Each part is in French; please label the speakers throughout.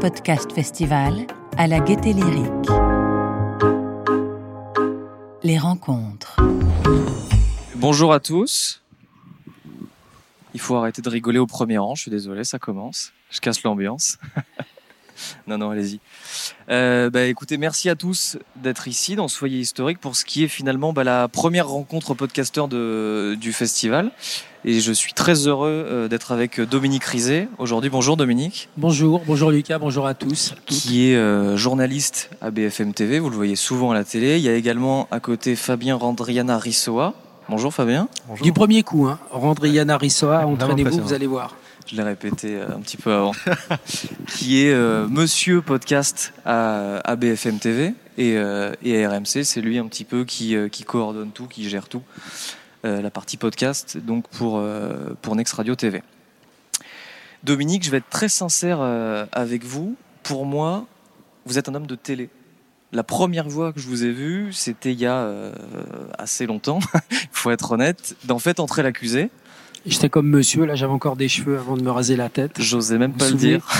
Speaker 1: podcast festival à la Gaieté Lyrique. Les rencontres.
Speaker 2: Bonjour à tous. Il faut arrêter de rigoler au premier rang, je suis désolé, ça commence. Je casse l'ambiance. non, non, allez-y. Euh, bah, écoutez, merci à tous d'être ici dans Soyez Historique pour ce qui est finalement bah, la première rencontre podcasteur de, du festival. Et je suis très heureux euh, d'être avec Dominique Rizet aujourd'hui. Bonjour Dominique.
Speaker 3: Bonjour, bonjour Lucas, bonjour à tous.
Speaker 2: Qui est euh, journaliste à BFM TV, vous le voyez souvent à la télé. Il y a également à côté Fabien Randriana Rissoa. Bonjour Fabien. Bonjour.
Speaker 3: Du premier coup, hein. Randriana Rissoa, entraînez-vous, vous allez voir.
Speaker 2: Je l'ai répété euh, un petit peu avant. qui est euh, Monsieur Podcast à, à, BFM TV et, euh, et à RMC. C'est lui un petit peu qui, qui coordonne tout, qui gère tout. Euh, la partie podcast, donc pour, pour Next Radio TV. Dominique, je vais être très sincère avec vous. Pour moi, vous êtes un homme de télé. La première fois que je vous ai vu, c'était il y a assez longtemps, il faut être honnête, d'en fait entrer l'accusé.
Speaker 3: J'étais comme monsieur, là j'avais encore des cheveux avant de me raser la tête.
Speaker 2: J'osais même pas le dire.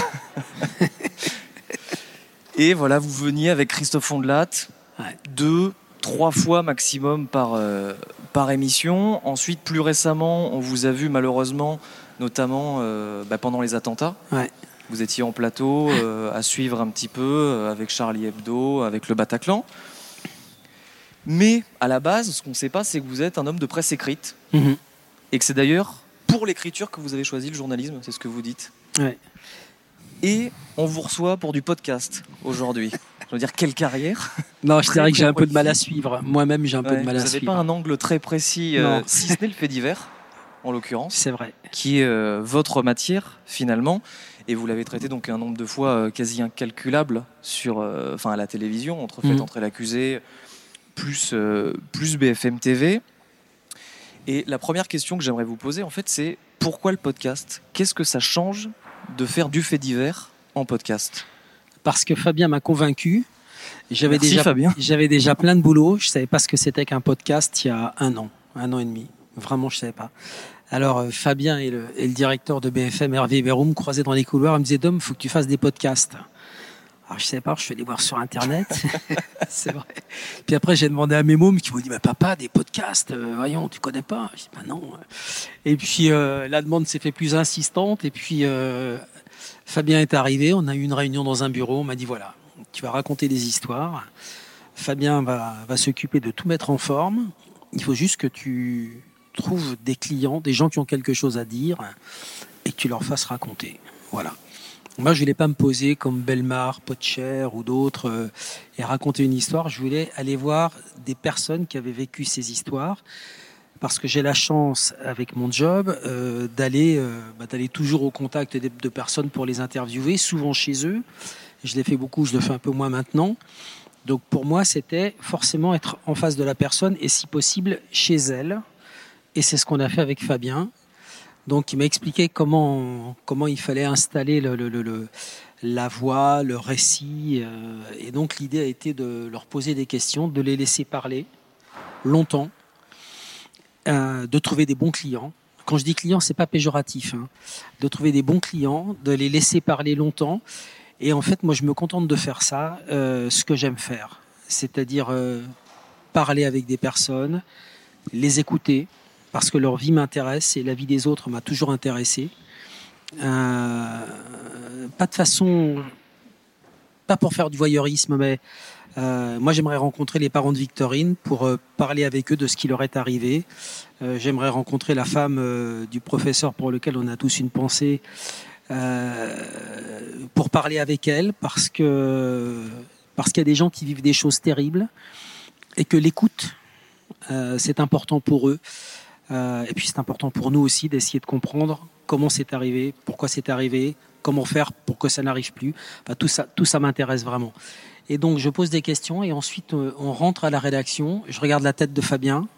Speaker 2: Et voilà, vous veniez avec Christophe Ondelat, ouais. deux, trois fois maximum par, euh, par émission. Ensuite, plus récemment, on vous a vu malheureusement, notamment euh, bah, pendant les attentats.
Speaker 3: Ouais.
Speaker 2: Vous étiez en plateau euh, à suivre un petit peu avec Charlie Hebdo, avec le Bataclan. Mais à la base, ce qu'on ne sait pas, c'est que vous êtes un homme de presse écrite.
Speaker 3: Mm -hmm.
Speaker 2: Et que c'est d'ailleurs pour l'écriture que vous avez choisi le journalisme, c'est ce que vous dites.
Speaker 3: Ouais.
Speaker 2: Et on vous reçoit pour du podcast aujourd'hui. Je veux dire, quelle carrière?
Speaker 3: Non, je dirais que j'ai un peu de mal à suivre. Moi-même, j'ai un peu de mal à suivre.
Speaker 2: Vous n'avez pas un angle très précis, euh, si ce n'est le fait divers, en l'occurrence.
Speaker 3: C'est vrai.
Speaker 2: Qui est euh, votre matière, finalement. Et vous l'avez traité donc un nombre de fois euh, quasi incalculable sur, euh, enfin à la télévision, entre fait,
Speaker 3: Mhm.
Speaker 2: entre l'accusé, plus, plus BFM TV. Et la première question que j'aimerais vous poser, en fait, c'est pourquoi le podcast? Qu'est-ce que ça change de faire du fait divers en podcast?
Speaker 3: Parce que Fabien m'a convaincu. J'avais déjà,
Speaker 2: Fabien.
Speaker 3: j'avais déjà plein de boulot. Je savais pas ce que c'était qu'un podcast il y a un an, un an et demi. Vraiment, je savais pas. Alors euh, Fabien et le, et le, directeur de BFM, Hervé Béroum, me croisaient dans les couloirs. Il me disait Dom, faut que tu fasses des podcasts. Alors je savais pas, je suis allé voir sur internet. c'est vrai. Puis après j'ai demandé à mes mômes qui m'ont dit bah papa des podcasts, euh, voyons tu connais pas? Je dis bah non. Et puis euh, la demande s'est fait plus insistante et puis euh, Fabien est arrivé. On a eu une réunion dans un bureau. On m'a dit voilà tu vas raconter des histoires. Fabien va, va s'occuper de tout mettre en forme. Il faut juste que tu trouves des clients, des gens qui ont quelque chose à dire et que tu leur fasses raconter. Voilà. Moi, je voulais pas me poser comme Belmar, Potcher ou d'autres euh, et raconter une histoire. Je voulais aller voir des personnes qui avaient vécu ces histoires parce que j'ai la chance avec mon job euh, d'aller euh, bah, d'aller toujours au contact de, de, personnes pour les interviewer, souvent chez eux. Je l'ai fait beaucoup, je le fais un peu moins maintenant. Donc pour moi, c'était forcément être en face de la personne et si possible chez elle. Et c'est ce qu'on a fait avec Fabien. Donc il m'a expliqué comment comment il fallait installer le, le, le, la voix, le récit. Euh, et donc l'idée a été de leur poser des questions, de les laisser parler longtemps, euh, de trouver des bons clients. Quand je dis clients, c'est pas péjoratif. Hein. De trouver des bons clients, de les laisser parler longtemps. Et en fait, moi, je me contente de faire ça, euh, ce que j'aime faire, c'est-à-dire parler avec des personnes, les écouter, parce que leur vie m'intéresse et la vie des autres m'a toujours intéressé. Euh, pas de façon, pas pour faire du voyeurisme, mais euh, moi j'aimerais rencontrer les parents de Victorine pour euh, parler avec eux de ce qui leur est arrivé. J'aimerais rencontrer la femme du professeur pour lequel on a tous une pensée. Pour parler avec elle parce que parce qu'il y a des gens qui vivent des choses terribles et que l'écoute c'est important pour eux euh, et puis c'est important pour nous aussi d'essayer de comprendre comment c'est arrivé, pourquoi c'est arrivé, comment faire pour que ça n'arrive plus. Tout ça, tout ça m'intéresse vraiment. Et donc je pose des questions et ensuite euh, on rentre à la rédaction. Je regarde la tête de Fabien.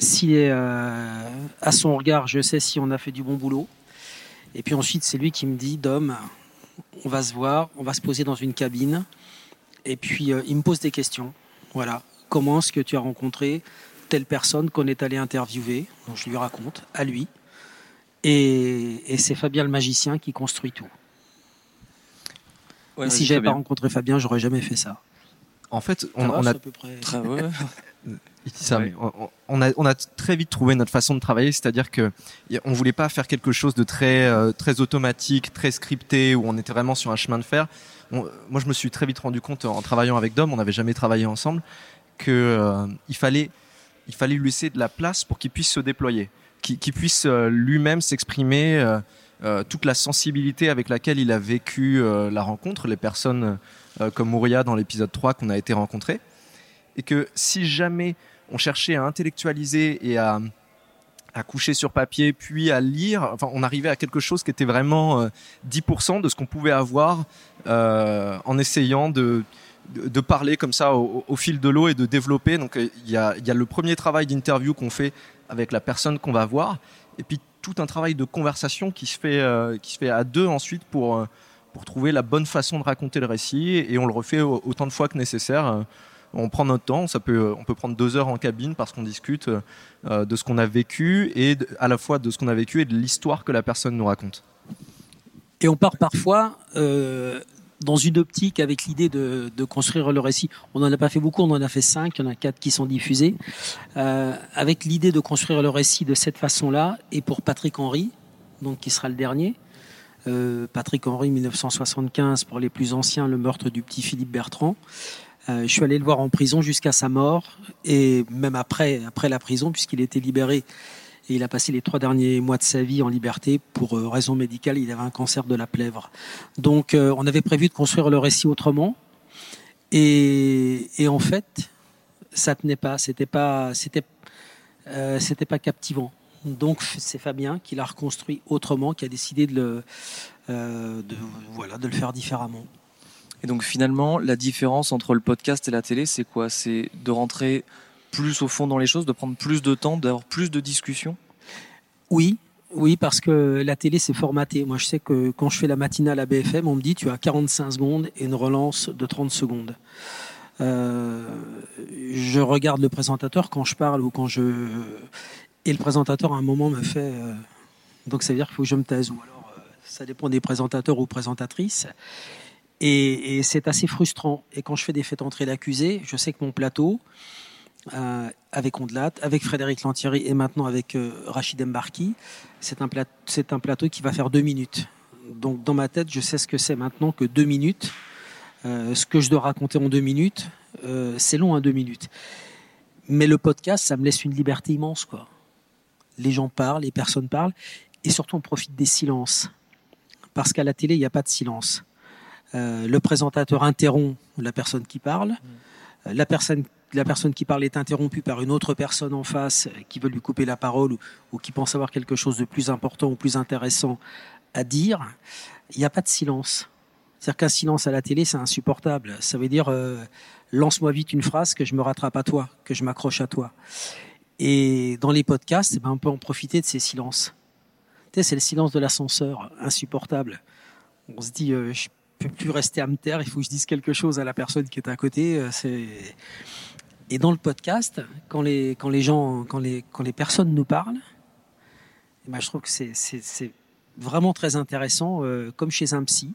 Speaker 3: Est euh, à son regard, je sais si on a fait du bon boulot. Et puis ensuite, c'est lui qui me dit, Dom, on va se voir, on va se poser dans une cabine. Et puis il me pose des questions. Voilà. Comment est-ce que tu as rencontré telle personne qu'on est allé interviewer Donc je lui raconte à lui. Et, et c'est Fabien le magicien qui construit tout.
Speaker 2: Ouais,
Speaker 3: si j'avais pas
Speaker 2: Fabien.
Speaker 3: rencontré Fabien, j'aurais jamais fait ça.
Speaker 4: En fait, on, a
Speaker 3: à peu près-
Speaker 2: Très ouais.
Speaker 4: Il dit ça,
Speaker 2: Ouais.
Speaker 4: mais on- on a, on a très vite trouvé notre façon de travailler, c'est-à-dire que on voulait pas faire quelque chose de très, euh, très automatique, très scripté, où on était vraiment sur un chemin de fer. On- moi, je me suis très vite rendu compte en travaillant avec Dom, on n'avait jamais travaillé ensemble, que euh, il fallait, il fallait lui laisser de la place pour qu'il puisse se déployer, qu'il puisse euh, lui-même s'exprimer. euh, euh, toute la sensibilité avec laquelle il a vécu la rencontre, les personnes comme Mouria dans l'épisode 3 qu'on a été rencontrés et que si jamais on cherchait à intellectualiser et à, coucher sur papier, puis à lire, enfin, on arrivait à quelque chose qui était vraiment euh, 10% de ce qu'on pouvait avoir en essayant de, de, parler comme ça au, fil de l'eau et de développer. Donc, euh, il y a, y a le premier travail d'interview qu'on fait avec la personne qu'on va voir, et puis tout un travail de conversation qui se fait, euh, qui se fait à deux ensuite pour, euh, pour trouver la bonne façon de raconter le récit, et on le refait au- autant de fois que nécessaire. on prend notre temps, ça peut, on peut prendre deux heures en cabine parce qu'on discute de ce qu'on a vécu et à la fois de ce qu'on a vécu et de l'histoire que la personne nous raconte.
Speaker 3: Et on part parfois dans une optique avec l'idée de, de construire le récit. On n'en a pas fait beaucoup, on en a fait cinq, il y en a quatre qui sont diffusés. Euh, avec l'idée de construire le récit de cette façon-là, et pour Patrick Henry, donc qui sera le dernier. Euh, Patrick Henry, 1975, pour les plus anciens, le meurtre du petit Philippe Bertrand. Euh, je suis allé le voir en prison jusqu'à sa mort, et même après, après la prison, puisqu'il était libéré et il a passé les trois derniers mois de sa vie en liberté pour euh, raison médicale. Il avait un cancer de la plèvre. Donc, euh, on avait prévu de construire le récit autrement. Et, en fait, ça tenait pas. C'était pas, c'était, euh, c'était pas captivant. Donc, c'est Fabien qui l'a reconstruit autrement, qui a décidé de le, voilà, de le faire différemment.
Speaker 2: Et donc finalement, la différence entre le podcast et la télé, c'est quoi? C'est de rentrer plus au fond dans les choses, de prendre plus de temps, d'avoir plus de discussions
Speaker 3: Oui, oui, parce que la télé, c'est formaté. Moi, je sais que quand je fais la matinale à BFM, on me dit tu as 45 secondes et une relance de 30 secondes. Euh, je regarde le présentateur quand je parle ou quand je. Et le présentateur, à un moment, me fait. euh, Donc, ça veut dire qu'il faut que je me taise. Ou alors, euh, ça dépend des présentateurs ou présentatrices. Et, c'est assez frustrant. Et quand je fais des faits entrer l'accusé, je sais que mon plateau, euh, avec Ondelat, avec Frédéric Lantieri et maintenant avec euh, Rachid Embarki, c'est un, plat- c'est un plateau qui va faire deux minutes. Donc dans ma tête, je sais ce que c'est maintenant que deux minutes. Euh, ce que je dois raconter en deux minutes, c'est long à deux minutes. Mais le podcast, ça me laisse une liberté immense. quoi. Les gens parlent, les personnes parlent, et surtout on profite des silences. Parce qu'à la télé, il n'y a pas de silence. Le présentateur interrompt la personne qui parle. Euh, La personne la personne qui parle est interrompue par une autre personne en face qui veut lui couper la parole ou, ou qui pense avoir quelque chose de plus important ou plus intéressant à dire, il n'y a pas de silence. C'est-à-dire qu'un silence à la télé, c'est insupportable. Ça veut dire euh, lance-moi vite une phrase que je me rattrape à toi, que je m'accroche à toi. Et dans les podcasts, eh ben, on peut en profiter de ces silences. Tu sais, c'est le silence de l'ascenseur, insupportable. On se dit, euh, je peux plus rester à me taire, il faut que je dise quelque chose à la personne qui est à côté. euh, C'est et dans le podcast, quand les, quand les gens, quand les, quand les personnes nous parlent, eh ben, je trouve que c'est, vraiment très intéressant, euh, comme chez un psy,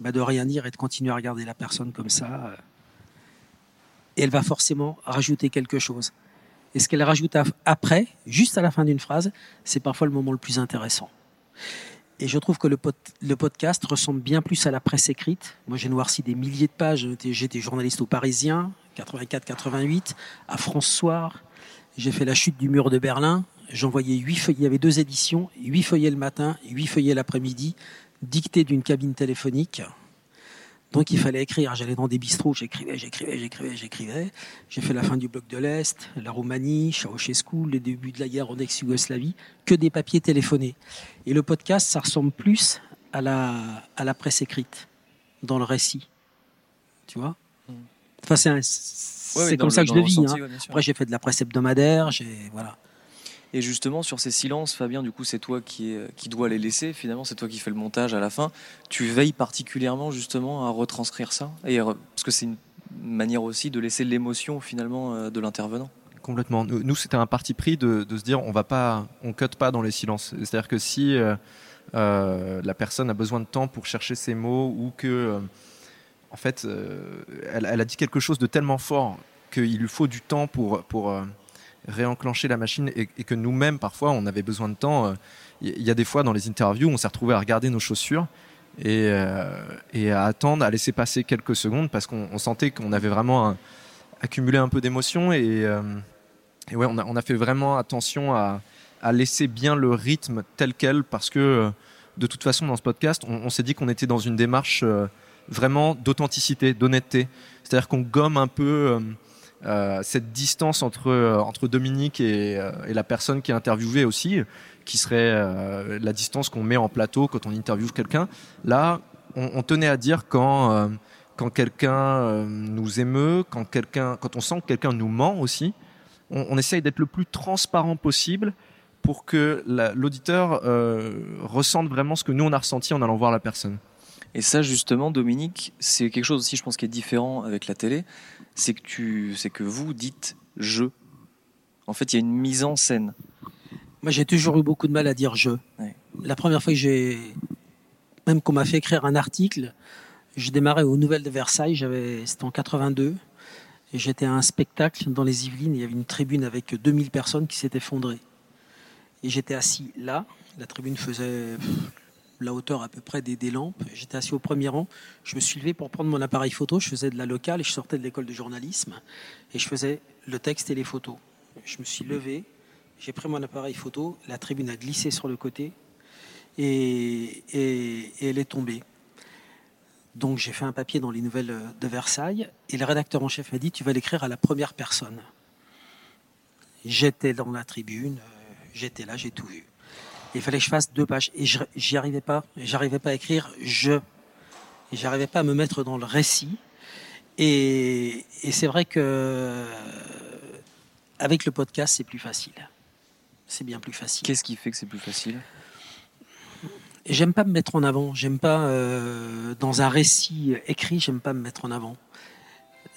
Speaker 3: bah, de rien dire et de continuer à regarder la personne comme ça. euh. et elle va forcément rajouter quelque chose. Et ce qu'elle rajoute après, juste à la fin d'une phrase, c'est parfois le moment le plus intéressant. Et je trouve que le, pod- le podcast ressemble bien plus à la presse écrite. Moi, j'ai noirci des milliers de pages. J'étais journaliste au Parisien, 84-88, à France Soir. J'ai fait la chute du mur de Berlin. J'envoyais huit feuillets. Il y avait deux éditions, huit feuillets le matin, huit feuillets l'après-midi, dictés d'une cabine téléphonique. Donc il fallait écrire. J'allais dans des bistrots, j'écrivais, j'écrivais, j'écrivais, j'écrivais. J'ai fait la fin du bloc de l'Est, la Roumanie, Ceausescu, les débuts de la guerre en ex-Yougoslavie, que des papiers téléphonés. Et le podcast, ça ressemble plus à la, à la presse écrite, dans le récit. Tu vois? Enfin, c'est
Speaker 2: Ouais,
Speaker 3: comme ça que je le vis.
Speaker 2: ressenti,
Speaker 3: hein.
Speaker 2: ouais.
Speaker 3: Après, j'ai fait de la presse hebdomadaire, j'ai voilà.
Speaker 2: Et justement, sur ces silences, Fabien, du coup, c'est toi qui, est- qui dois les laisser. Finalement, c'est toi qui fais le montage à la fin. Tu veilles particulièrement, justement, à retranscrire ça. Et, parce que c'est une manière aussi de laisser l'émotion, finalement, euh, de l'intervenant.
Speaker 4: Complètement. Nous, c'était un parti pris de, de se dire on va pas, on cut pas dans les silences. C'est-à-dire que si euh, euh, la personne a besoin de temps pour chercher ses mots ou que, euh, en fait, euh, elle, a dit quelque chose de tellement fort qu'il lui faut du temps pour, pour euh, réenclencher la machine et, que nous-mêmes, parfois, on avait besoin de temps. Euh, Il y a des fois, dans les interviews, on s'est retrouvé à regarder nos chaussures et, à attendre, à laisser passer quelques secondes parce qu'on on sentait qu'on avait vraiment accumulé un peu d'émotions et, et ouais, on a, fait vraiment attention à, laisser bien le rythme tel quel parce que de toute façon, dans ce podcast, on, s'est dit qu'on était dans une démarche vraiment d'authenticité, d'honnêteté. C'est-à-dire qu'on gomme un peu euh, euh, cette distance entre, euh, entre Dominique et, la personne qui est interviewée aussi, qui serait la distance qu'on met en plateau quand on interviewe quelqu'un. Là, on, tenait à dire quand, quand quelqu'un nous émeut, quand, quelqu'un, quand on sent que quelqu'un nous ment aussi, on, essaye d'être le plus transparent possible pour que la- l'auditeur ressente vraiment ce que nous on a ressenti en allant voir la personne.
Speaker 2: Et ça, justement, Dominique, c'est quelque chose aussi, je pense, qui est différent avec la télé. C'est que tu, c'est que vous dites je. En fait, il y a une mise en scène.
Speaker 3: Moi, j'ai toujours eu beaucoup de mal à dire je.
Speaker 2: Ouais.
Speaker 3: La première fois que j'ai, même qu'on m'a fait écrire un article, je démarrais aux Nouvelles de Versailles, j'avais, c'était en 82, et j'étais à un spectacle dans les Yvelines, il y avait une tribune avec 2000 personnes qui s'est effondrée. Et j'étais assis là, la tribune faisait la hauteur à peu près des, lampes, j'étais assis au premier rang, je me suis levé pour prendre mon appareil photo, je faisais de la locale et je sortais de l'école de journalisme, et je faisais le texte et les photos. Je me suis levé, j'ai pris mon appareil photo, la tribune a glissé sur le côté. Et, elle est tombée. Donc j'ai fait un papier dans les nouvelles de Versailles. Et le rédacteur en chef m'a dit tu vas l'écrire à la première personne. J'étais dans la tribune, j'étais là, j'ai tout vu. Il fallait que je fasse deux pages et j'y arrivais pas. J'arrivais pas à écrire je. Et j'arrivais pas à me mettre dans le récit. Et, et c'est vrai que avec le podcast c'est plus facile. C'est bien plus facile.
Speaker 2: Qu'est-ce qui fait que c'est plus facile?
Speaker 3: J'aime pas me mettre en avant. J'aime pas euh, dans un récit écrit. J'aime pas me mettre en avant.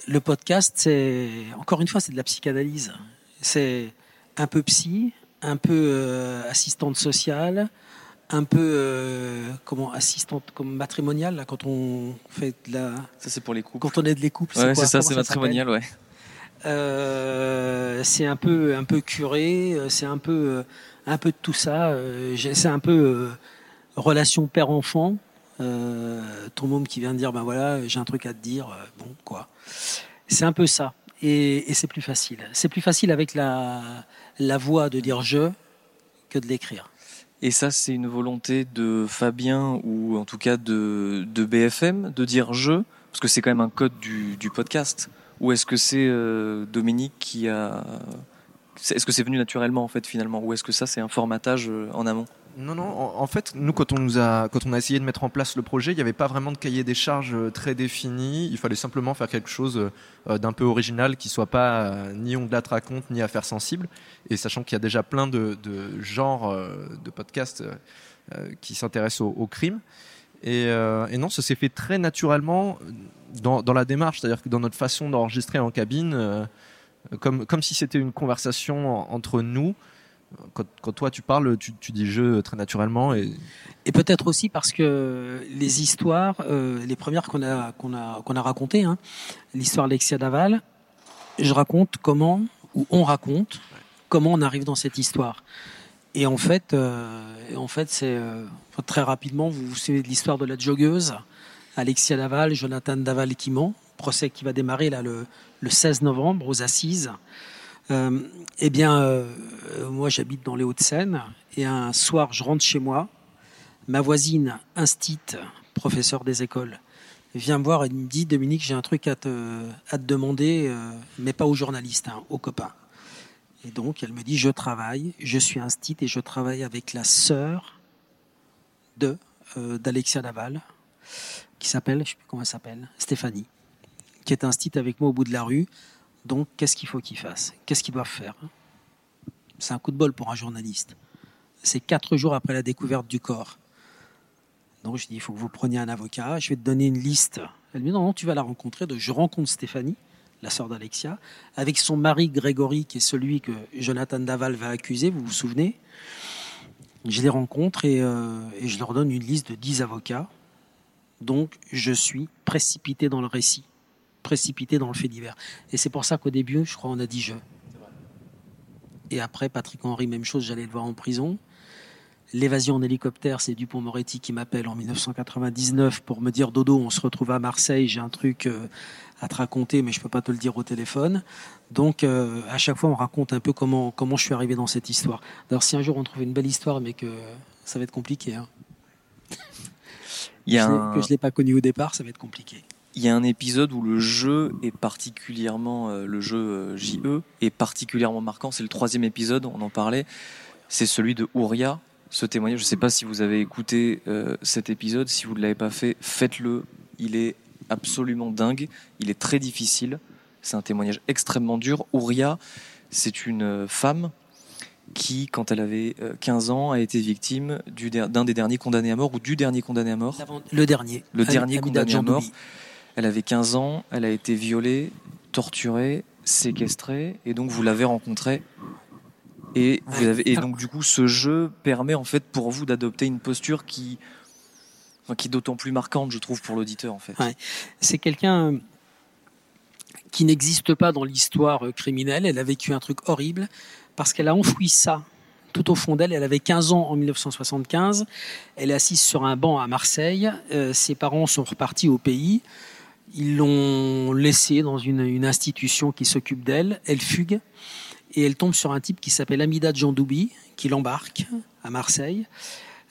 Speaker 3: Le podcast, c'est encore une fois, c'est de la psychanalyse. C'est un peu psy, un peu euh, assistante sociale, un peu euh, comment assistante comme matrimoniale là, quand on fait de la
Speaker 2: Ça, c'est pour les couples.
Speaker 3: quand on aide les couples.
Speaker 2: Ouais, c'est ça, c'est matrimonial, ouais.
Speaker 3: euh, c'est un peu un peu curé, euh, c'est un peu euh, un peu de tout ça. j'ai- C'est un peu euh, relation père-enfant. Euh, ton môme qui vient de dire ben voilà j'ai un truc à te dire bon quoi c'est un peu ça et, c'est plus facile c'est plus facile avec la voix de dire je que de l'écrire
Speaker 2: Et ça, c'est une volonté de Fabien ou en tout cas de, BFM de dire je, parce que c'est quand même un code du, podcast. Ou est-ce que c'est euh, Dominique qui a. Est-ce que c'est venu naturellement en fait finalement? Ou est-ce que ça c'est un formatage euh, en amont?
Speaker 4: Non, non. En, fait, nous, quand on a, on essayé de mettre en place le projet, il n'y avait pas vraiment de cahier des charges euh, très défini. Il fallait simplement faire quelque chose euh, d'un peu original, qui soit pas euh, ni ondelat raconte ni affaire sensible. Et sachant qu'il y a déjà plein de, de genres euh, de podcasts euh, euh, qui s'intéressent au, au crime. Et, euh, non, ça s'est fait très naturellement dans, la démarche, c'est-à-dire que dans notre façon d'enregistrer en cabine, euh, comme, si c'était une conversation en- entre nous. Quand, toi tu parles, tu, tu dis je très naturellement et
Speaker 3: peut-être aussi parce que les histoires, euh, les premières qu'on a qu'on a qu'on a racontées, hein, l'histoire d'Alexia Daval, je raconte comment ou on raconte comment on arrive dans cette histoire. Et en fait, euh, en fait, c'est euh, très rapidement. Vous vous souvenez de l'histoire de la joggeuse, Alexia Daval, Jonathan Daval qui ment, procès qui va démarrer là le, le 16 novembre aux assises. Euh, eh bien, euh, moi j'habite dans les Hauts-de-Seine et un soir je rentre chez moi ma voisine instite, professeur des écoles, vient me voir et me dit Dominique, j'ai un truc à te, demander, euh, mais pas aux journalistes, hein, aux copains. Et donc elle me dit Je travaille, je suis instite et je travaille avec la sœur de d'Alexia Naval, qui s'appelle, je sais plus comment elle s'appelle, Stéphanie, qui est instite avec moi au bout de la rue. Donc qu'est-ce qu'il faut qu'ils fassent Qu'est-ce qu'ils doivent faire? C'est un coup de bol pour un journaliste. C'est quatre jours après la découverte du corps. Donc je dis, il faut que vous preniez un avocat, je vais te donner une liste. Elle me dit, non, non, tu vas la rencontrer. Je rencontre Stéphanie, la sœur d'Alexia, avec son mari Grégory, qui est celui que Jonathan Daval va accuser, vous vous souvenez? Je les rencontre et, euh, et je leur donne une liste de 10 avocats. Donc, je suis précipité dans le récit, précipité dans le fait divers. Et c'est pour ça qu'au début, je crois, on a dit je. Et après, Patrick Henry, même chose, j'allais le voir en prison. L'évasion en hélicoptère, c'est Dupont-Moretti qui m'appelle en 1999 pour me dire Dodo, on se retrouve à Marseille, j'ai un truc euh, à te raconter, mais je peux pas te le dire au téléphone. Donc, euh, à chaque fois, on raconte un peu comment comment je suis arrivé dans cette histoire. D'ailleurs, si un jour on trouve une belle histoire, mais que ça va être compliqué, hein.
Speaker 2: Il y a un,
Speaker 3: que je l'ai pas connu au départ, ça va être compliqué.
Speaker 2: Il y a un épisode où le jeu est particulièrement, euh, le jeu euh, JE est particulièrement marquant. C'est le troisième épisode, on en parlait. C'est celui de Ouria. Ce témoignage, je ne sais pas si vous avez écouté euh, cet épisode. Si vous ne l'avez pas fait, faites-le. Il est absolument dingue. Il est très difficile. C'est un témoignage extrêmement dur. Ouria, c'est une femme qui, quand elle avait euh, 15 ans, a été victime d'un des derniers condamnés à mort ou du dernier condamné à mort.
Speaker 3: Le dernier.
Speaker 2: Le dernier condamné à mort. Elle avait 15 ans, elle a été violée, torturée, séquestrée, et donc vous l'avez rencontrée. Et, donc du coup, ce jeu permet en fait pour vous d'adopter une posture qui, qui est d'autant plus marquante, je trouve, pour l'auditeur en fait.
Speaker 3: C'est quelqu'un qui n'existe pas dans l'histoire euh, criminelle. Elle a vécu un truc horrible parce qu'elle a enfoui ça tout au fond d'elle. Elle avait 15 ans en 1975. Elle est assise sur un banc à Marseille. Euh, ses parents sont repartis au pays. Ils l'ont laissée dans une, une institution qui s'occupe d'elle. Elle fugue et elle tombe sur un type qui s'appelle Amida Djandoubi qui l'embarque à Marseille.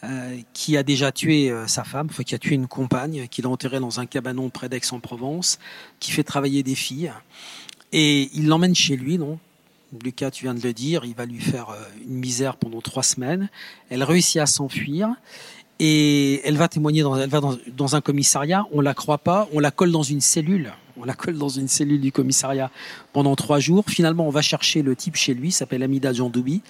Speaker 3: euh, qui a déjà tué euh, sa femme, enfin, qui a tué une compagne, qu'il a enterrée dans un cabanon près d'Aix-en-Provence, qui fait travailler des filles. Et il l'emmène chez lui, non Lucas, tu viens de le dire, il va lui faire euh, une misère pendant trois semaines. Elle réussit à s'enfuir et elle va témoigner dans, elle va dans, dans un commissariat. On la croit pas, on la colle dans une cellule. On la colle dans une cellule du commissariat pendant trois jours. Finalement, on va chercher le type chez lui, s'appelle Amida Djandoubi,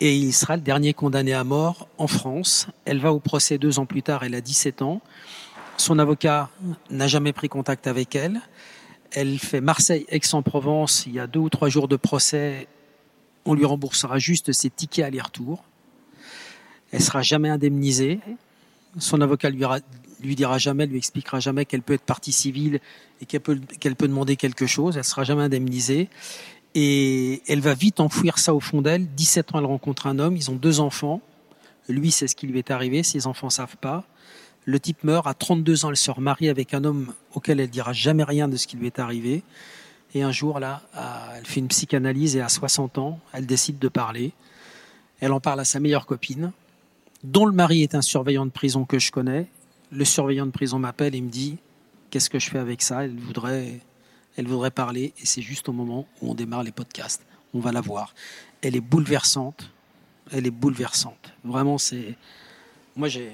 Speaker 3: et il sera le dernier condamné à mort en France. Elle va au procès deux ans plus tard, elle a 17 ans. Son avocat n'a jamais pris contact avec elle. Elle fait Marseille-Aix-en-Provence. Il y a deux ou trois jours de procès. On lui remboursera juste ses tickets aller-retour. Elle sera jamais indemnisée. Son avocat lui, lui dira jamais, lui expliquera jamais qu'elle peut être partie civile et qu'elle peut, demander quelque chose. Elle sera jamais indemnisée. Et elle va vite enfouir ça au fond d'elle. 17 ans, elle rencontre un homme. Ils ont deux enfants. Lui, c'est ce qui lui est arrivé. Ses enfants savent pas. Le type meurt. À 32 ans, elle se remarie avec un homme auquel elle dira jamais rien de ce qui lui est arrivé. Et un jour, là, elle fait une psychanalyse et à 60 ans, elle décide de parler. Elle en parle à sa meilleure copine, dont le mari est un surveillant de prison que je connais. Le surveillant de prison m'appelle et me dit Qu'est-ce que je fais avec ça? Elle voudrait, elle voudrait parler. Et c'est juste au moment où on démarre les podcasts. On va la voir. Elle est bouleversante. Elle est bouleversante. Vraiment, c'est. Moi, j'ai,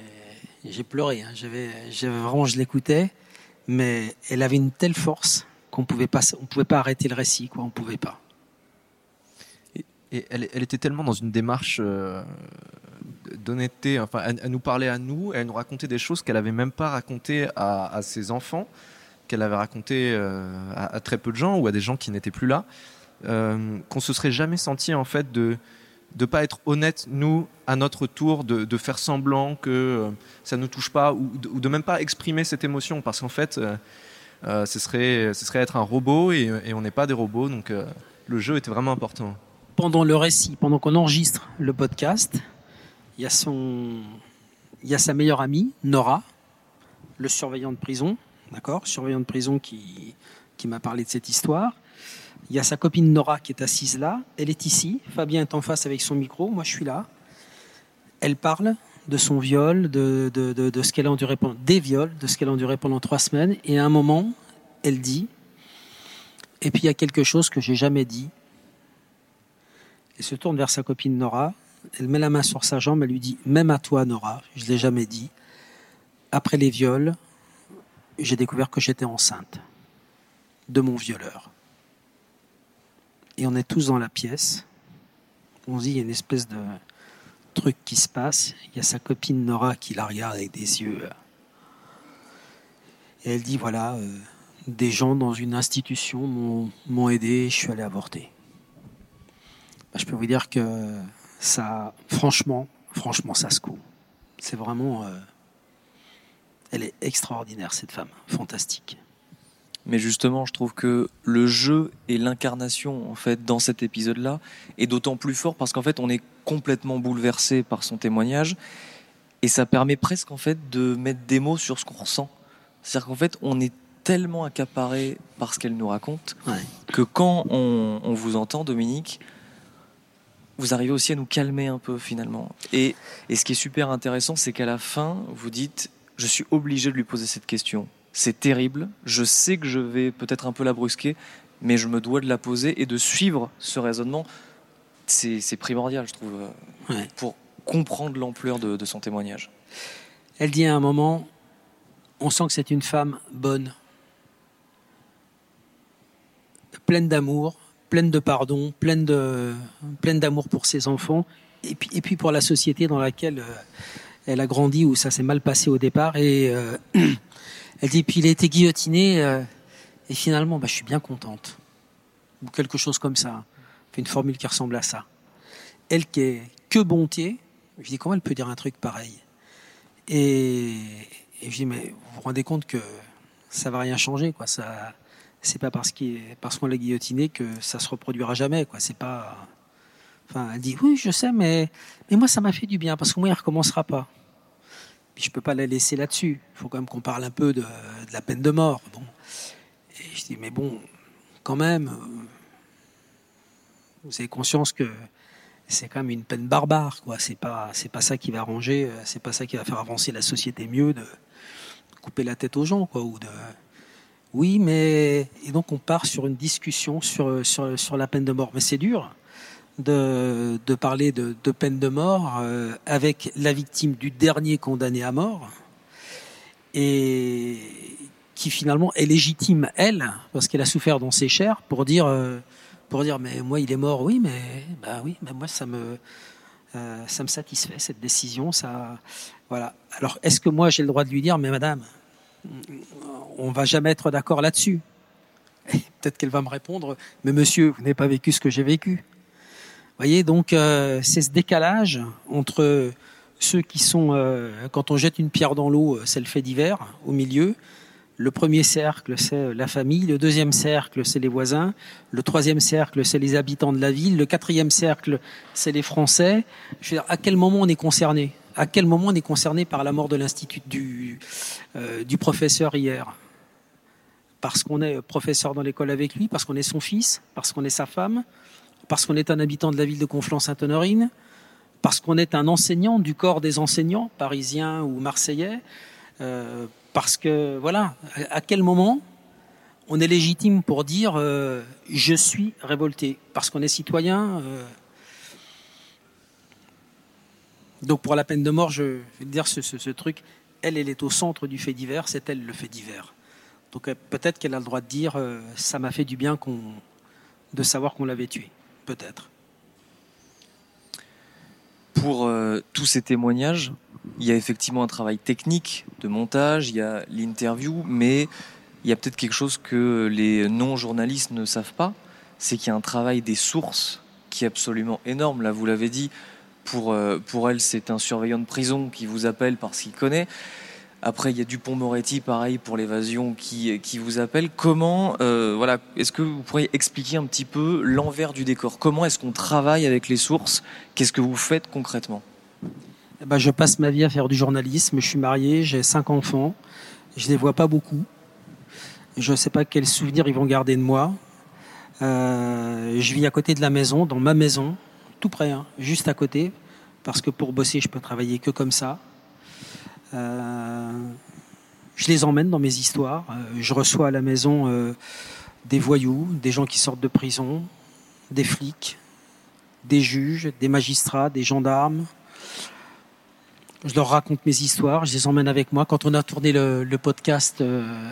Speaker 3: pleuré. hein. J'avais, vraiment, je l'écoutais, mais elle avait une telle force qu'on pouvait pas, on pouvait pas arrêter le récit, quoi. On pouvait pas.
Speaker 4: Et elle, elle était tellement dans une démarche euh, d'honnêteté, enfin, à, nous parler à nous, et à nous raconter des choses qu'elle avait même pas racontées à, ses enfants, qu'elle avait racontées euh, à, très peu de gens ou à des gens qui n'étaient plus là, euh, qu'on se serait jamais senti en fait de de pas être honnête nous à notre tour, de, de faire semblant que euh, ça ne touche pas ou de, ou même pas exprimer cette émotion parce qu'en fait euh, ce serait ce serait être un robot et, on n'est pas des robots donc le jeu était vraiment important.
Speaker 3: pendant le récit, pendant qu'on enregistre le podcast, il y a son, il y a sa meilleure amie Nora, le surveillant de prison, d'accord, surveillant de prison qui qui m'a parlé de cette histoire. Il y a sa copine Nora qui est assise là. Elle est ici. Fabien est en face avec son micro. Moi, je suis là. Elle parle de son viol, de, de, de, ce qu'elle a enduré pendant des viols, de ce qu'elle a enduré pendant trois semaines. Et à un moment, elle dit. Et puis il y a quelque chose que j'ai jamais dit. Elle se tourne vers sa copine Nora. Elle met la main sur sa jambe. Elle lui dit Même à toi, Nora, je ne l'ai jamais dit. Après les viols, j'ai découvert que j'étais enceinte de mon violeur. Et on est tous dans la pièce. On se dit Il y a une espèce de truc qui se passe. Il y a sa copine Nora qui la regarde avec des yeux. Et elle dit Voilà, euh, des gens dans une institution m'ont- m'ont aidé. Je suis allé avorter. Bah, je peux vous dire que ça, franchement, franchement, ça se coule. C'est vraiment. euh, elle est extraordinaire, cette femme. Fantastique.
Speaker 2: Mais justement, je trouve que le jeu et l'incarnation, en fait, dans cet épisode-là, est d'autant plus fort parce qu'en fait, on est complètement bouleversé par son témoignage et ça permet presque, en fait, de mettre des mots sur ce qu'on ressent. C'est-à-dire qu'en fait, on est tellement accaparé par ce qu'elle nous raconte
Speaker 3: Ouais.
Speaker 2: que quand on, on vous entend, Dominique, vous arrivez aussi à nous calmer un peu finalement. Et, et ce qui est super intéressant, c'est qu'à la fin, vous dites, je suis obligé de lui poser cette question. C'est terrible, je sais que je vais peut-être un peu la brusquer, mais je me dois de la poser et de suivre ce raisonnement. C'est primordial, je trouve, euh,
Speaker 3: Ouais.
Speaker 2: pour comprendre l'ampleur de, de son témoignage.
Speaker 3: Elle dit à un moment on sent que c'est une femme bonne, pleine d'amour, pleine de pardon, pleine de pleine d'amour pour ses enfants. Et puis et puis pour la société dans laquelle euh, elle a grandi où ça s'est mal passé au départ. Et euh, elle dit puis il a été guillotiné euh, et finalement bah, je suis bien contente. Ou quelque chose comme ça. Une formule qui ressemble à ça. Elle qui est que bonté je dis comment elle peut dire un truc pareil? Et, et je dis, mais vous vous rendez compte que ça va rien changer, quoi. Ça, c'est pas parce est- parce qu'on l'a guillotiné que ça se reproduira jamais, quoi. C'est pas. Enfin, elle dit, oui, je sais, mais, mais moi, ça m'a fait du bien parce que moi, il recommencera pas. Puis je peux pas la laisser là-dessus. Il faut quand même qu'on parle un peu de, la peine de mort. Bon. Je dis, mais bon, quand même, euh, vous avez conscience que c'est quand même une peine barbare, quoi. C'est pas, c'est pas ça qui va arranger, euh, c'est pas ça qui va faire avancer la société mieux de couper la tête aux gens, quoi, ou de. Oui, mais et donc on part sur une discussion sur la peine de mort, mais c'est dur de, parler de, de peine de mort euh, avec la victime du dernier condamné à mort et qui finalement est légitime elle parce qu'elle a souffert dans ses chairs pour dire euh, pour dire mais moi il est mort oui mais bah oui mais moi ça me euh, ça me satisfait cette décision ça voilà. Alors est-ce que moi j'ai le droit de lui dire mais madame on va jamais être d'accord là-dessus peut-être qu'elle va me répondre mais monsieur vous n'avez pas vécu ce que j'ai vécu voyez donc euh, c'est ce décalage entre ceux qui sont euh, quand on jette une pierre dans l'eau c'est le fait divers au milieu le premier cercle, c'est la famille. Le deuxième cercle, c'est les voisins. Le troisième cercle, c'est les habitants de la ville. Le quatrième cercle, c'est les Français. Je veux dire, à quel moment on est concerné? À quel moment on est concerné par la mort de l'institut du, euh, professeur hier? Parce qu'on est professeur dans l'école avec lui, parce qu'on est son fils, parce qu'on est sa femme, parce qu'on est un habitant de la ville de Conflans-Sainte-Honorine, parce qu'on est un enseignant du corps des enseignants, parisiens ou marseillais. Euh, parce que voilà, à, quel moment on est légitime pour dire euh, je suis révolté? Parce qu'on est citoyen. Donc pour la peine de mort, je vais dire ce, truc, elle, elle est au centre du fait divers, c'est elle le fait divers. Donc euh, peut-être qu'elle a le droit de dire euh, ça m'a fait du bien qu'on, de savoir qu'on l'avait tué, peut-être.
Speaker 2: Pour euh, tous ces témoignages, il y a effectivement un travail technique de montage, il y a l'interview, mais il y a peut-être quelque chose que les non-journalistes ne savent pas, c'est qu'il y a un travail des sources qui est absolument énorme. Là, vous l'avez dit, pour, euh, pour elle, c'est un surveillant de prison qui vous appelle parce qu'il connaît. Après, il y a Dupont-Moretti, pareil, pour l'évasion, qui, qui vous appelle. Comment, euh, voilà, est-ce que vous pourriez expliquer un petit peu l'envers du décor? Comment est-ce qu'on travaille avec les sources? Qu'est-ce que vous faites concrètement?
Speaker 3: Eh ben, je passe ma vie à faire du journalisme. Je suis marié, j'ai cinq enfants. Je les vois pas beaucoup. Je ne sais pas quels souvenirs ils vont garder de moi. Euh, je vis à côté de la maison, dans ma maison, tout près, hein, juste à côté, parce que pour bosser, je peux travailler que comme ça. Euh, je les emmène dans mes histoires. Euh, je reçois à la maison euh, des voyous, des gens qui sortent de prison, des flics, des juges, des magistrats, des gendarmes. Je leur raconte mes histoires, je les emmène avec moi. Quand on a tourné le, podcast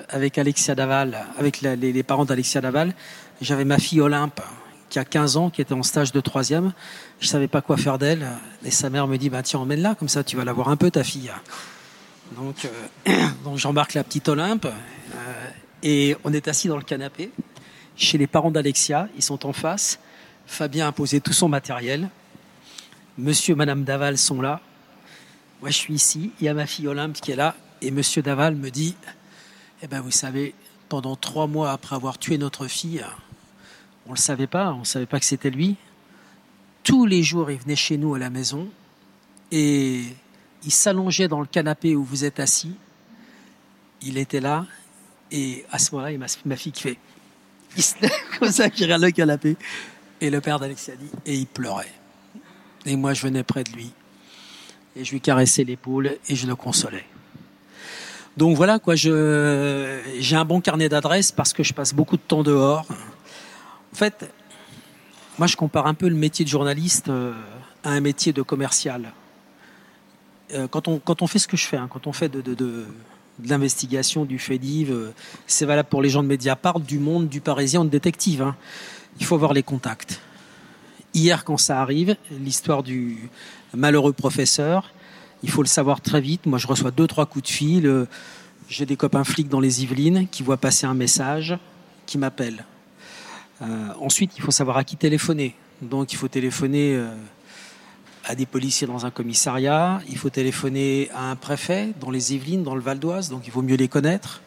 Speaker 3: avec Alexia Daval, avec les parents d'Alexia Daval, j'avais ma fille Olympe qui a 15 ans, qui était en stage de troisième. Je savais pas quoi faire d'elle. Et sa mère me dit, bah, tiens, emmène-la, comme ça tu vas la voir un peu, ta fille. Donc, euh, j'embarque la petite Olympe. euh, et on est assis dans le canapé chez les parents d'Alexia. Ils sont en face. Fabien a posé tout son matériel. Monsieur et Madame Daval sont là. moi je suis ici, il y a ma fille Olympe qui est là, et Monsieur Daval me dit, eh ben vous savez, pendant trois mois après avoir tué notre fille, on ne le savait pas, on ne savait pas que c'était lui. Tous les jours, il venait chez nous à la maison et il s'allongeait dans le canapé où vous êtes assis. Il était là et à ce moment-là, il m'a fille qui fait, il se comme ça, qui regarde le canapé. Et le père d'Alexia dit, et il pleurait. Et moi, je venais près de lui et je lui caressais l'épaule et je le consolais. Donc voilà quoi, j'ai un bon carnet d'adresses parce que je passe beaucoup de temps dehors. En fait, moi je compare un peu le métier de journaliste euh, à un métier de commercial. Euh, quand on quand on fait ce que je fais, hein, quand on fait de, l'investigation, du fait div, euh, c'est valable pour les gens de Mediapart, du Monde, du Parisien, de détective. Hein. Il faut avoir les contacts. Hier, quand ça arrive, l'histoire du malheureux professeur, il faut le savoir très vite. Moi, je reçois deux, trois coups de fil. J'ai des copains flics dans les Yvelines qui voient passer un message, qui m'appellent. Euh, ensuite, il faut savoir à qui téléphoner. Donc, il faut téléphoner euh, à des policiers dans un commissariat. Il faut téléphoner à un préfet dans les Yvelines, dans le Val d'Oise. Donc, il vaut mieux les connaître.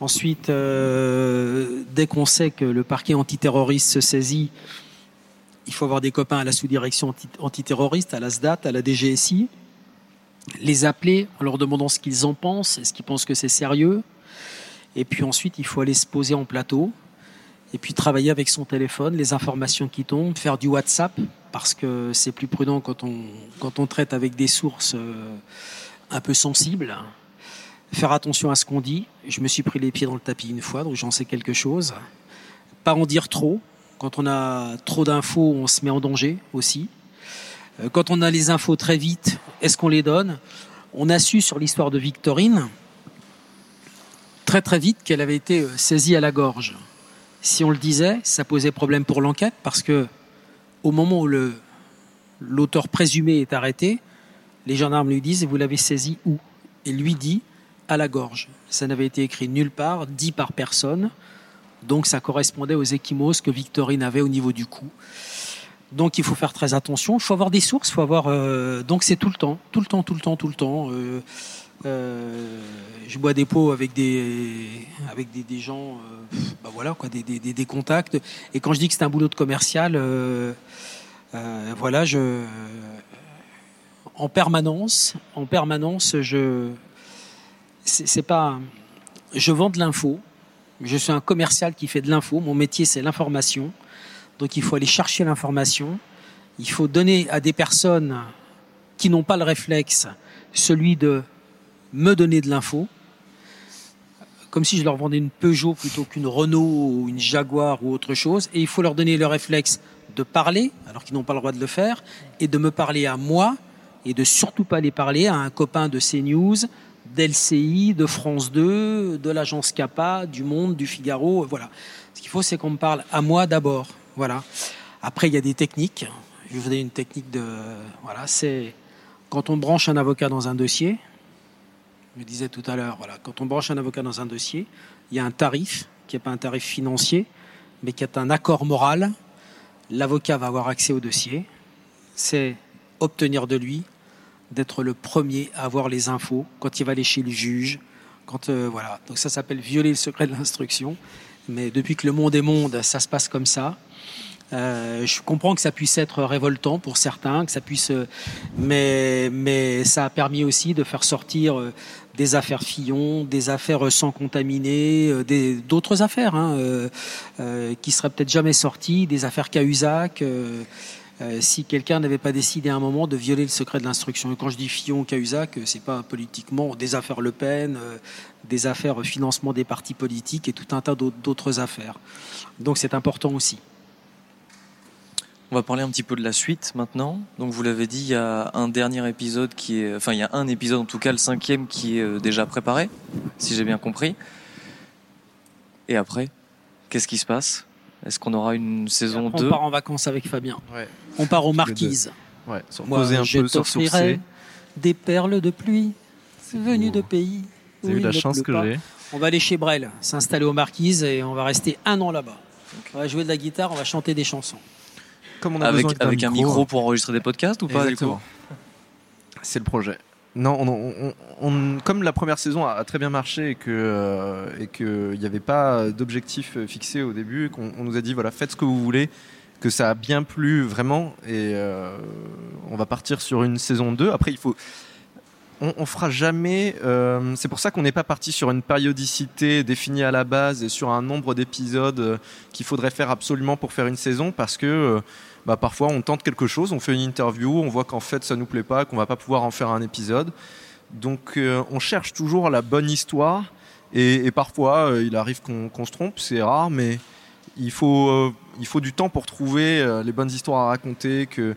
Speaker 3: Ensuite, euh, dès qu'on sait que le parquet antiterroriste se saisit, il faut avoir des copains à la sous-direction anti- antiterroriste, à la SDAT, à la DGSI, les appeler en leur demandant ce qu'ils en pensent, est-ce qu'ils pensent que c'est sérieux. Et puis ensuite, il faut aller se poser en plateau et puis travailler avec son téléphone, les informations qui tombent, faire du WhatsApp parce que c'est plus prudent quand on, quand on traite avec des sources euh, un peu sensibles. Faire attention à ce qu'on dit. Je me suis pris les pieds dans le tapis une fois, donc j'en sais quelque chose. Pas en dire trop. Quand on a trop d'infos, on se met en danger aussi. Euh, Quand on a les infos très vite, est-ce qu'on les donne? On a su sur l'histoire de Victorine très très vite qu'elle avait été euh, saisie à la gorge. Si on le disait, ça posait problème pour l'enquête parce que au moment où l'auteur présumé est arrêté, les gendarmes lui disent vous l'avez saisi où? Et lui dit à la gorge. Ça n'avait été écrit nulle part, dit par personne. Donc ça correspondait aux échymoses que Victorine avait au niveau du cou. Donc il faut faire très attention. Il faut avoir des sources. Faut avoir. euh, donc c'est tout le temps, tout le temps, tout le temps, tout le temps. Euh, euh, je bois des pots avec des avec des, gens. euh, bah voilà quoi, des, contacts. Et quand je dis que c'est un boulot de commercial, euh, voilà, je en permanence, en permanence, je c'est pas. Je vends de l'info. Je suis un commercial qui fait de l'info. Mon métier, c'est l'information. Donc, il faut aller chercher l'information. Il faut donner à des personnes qui n'ont pas le réflexe celui de me donner de l'info. Comme si je leur vendais une Peugeot plutôt qu'une Renault ou une Jaguar ou autre chose. Et il faut leur donner le réflexe de parler, alors qu'ils n'ont pas le droit de le faire, et de me parler à moi, et de surtout pas les parler à un copain de CNews, d'LCI, de France 2, de l'agence CAPA, du Monde, du Figaro, voilà. Ce qu'il faut, c'est qu'on me parle à moi d'abord, voilà. Après, il y a des techniques. Je vous donner une technique de, voilà, c'est quand on branche un avocat dans un dossier. Je disais tout à l'heure, voilà, quand on branche un avocat dans un dossier, il y a un tarif qui n'est pas un tarif financier, mais qui est un accord moral. L'avocat va avoir accès au dossier. C'est obtenir de lui d'être le premier à avoir les infos quand il va aller chez le juge. Quand, euh, voilà. Donc ça s'appelle violer le secret de l'instruction. Mais depuis que le monde est monde, ça se passe comme ça. Euh, je comprends que ça puisse être révoltant pour certains, que ça puisse, euh, mais mais ça a permis aussi de faire sortir des affaires Fillon, des affaires euh, sans contaminer, euh, d'autres affaires hein, euh, qui seraient peut-être jamais sorties, des affaires Cahuzac. si quelqu'un n'avait pas décidé à un moment de violer le secret de l'instruction. Quand je dis Fillon, Cahuzac, c'est pas politiquement des affaires Le Pen, des affaires financement des partis politiques et tout un tas d'autres affaires. Donc c'est important aussi.
Speaker 2: On va parler un petit peu de la suite maintenant. Donc vous l'avez dit, il y a un dernier épisode qui est, enfin il y a un épisode en tout cas, le cinquième qui est euh, déjà préparé, si j'ai bien compris. Et après, qu'est-ce qui se passe? Est-ce qu'on aura une saison
Speaker 3: On
Speaker 2: 2
Speaker 3: part en vacances avec Fabien.
Speaker 4: Ouais.
Speaker 3: On part aux Marquises.
Speaker 4: Ouais, se
Speaker 3: Moi,
Speaker 4: reposer un
Speaker 3: je
Speaker 4: peu, se
Speaker 3: des perles de pluie venues de pays.
Speaker 4: Vous
Speaker 3: où il
Speaker 4: la chance que j'ai
Speaker 3: On va aller chez Brel, s'installer aux Marquises et on va rester un an là-bas. On va jouer de la guitare, on va chanter des chansons.
Speaker 4: Comme on a
Speaker 2: avec,
Speaker 4: besoin d'un
Speaker 2: avec un micro pour enregistrer des podcasts ou pas
Speaker 4: Exactement. C'est le projet. Non, on, on- on- comme la première saison a, très bien marché et que euh, et que il n'y avait pas d'objectif fixé au début, qu'on on nous a dit voilà faites ce que vous voulez, que ça a bien plu vraiment et euh, on va partir sur une saison 2. Après il faut on, on fera jamais. euh, c'est pour ça qu'on n'est pas parti sur une périodicité définie à la base et sur un nombre d'épisodes euh, qu'il faudrait faire absolument pour faire une saison, parce que bah, parfois on tente quelque chose, on fait une interview, on voit qu'en fait ça nous plaît pas, qu'on va pas pouvoir en faire un épisode. Donc euh, on cherche toujours la bonne histoire et, parfois euh, il arrive qu'on se trompe, c'est rare, mais il faut euh, il faut du temps pour trouver les bonnes histoires à raconter que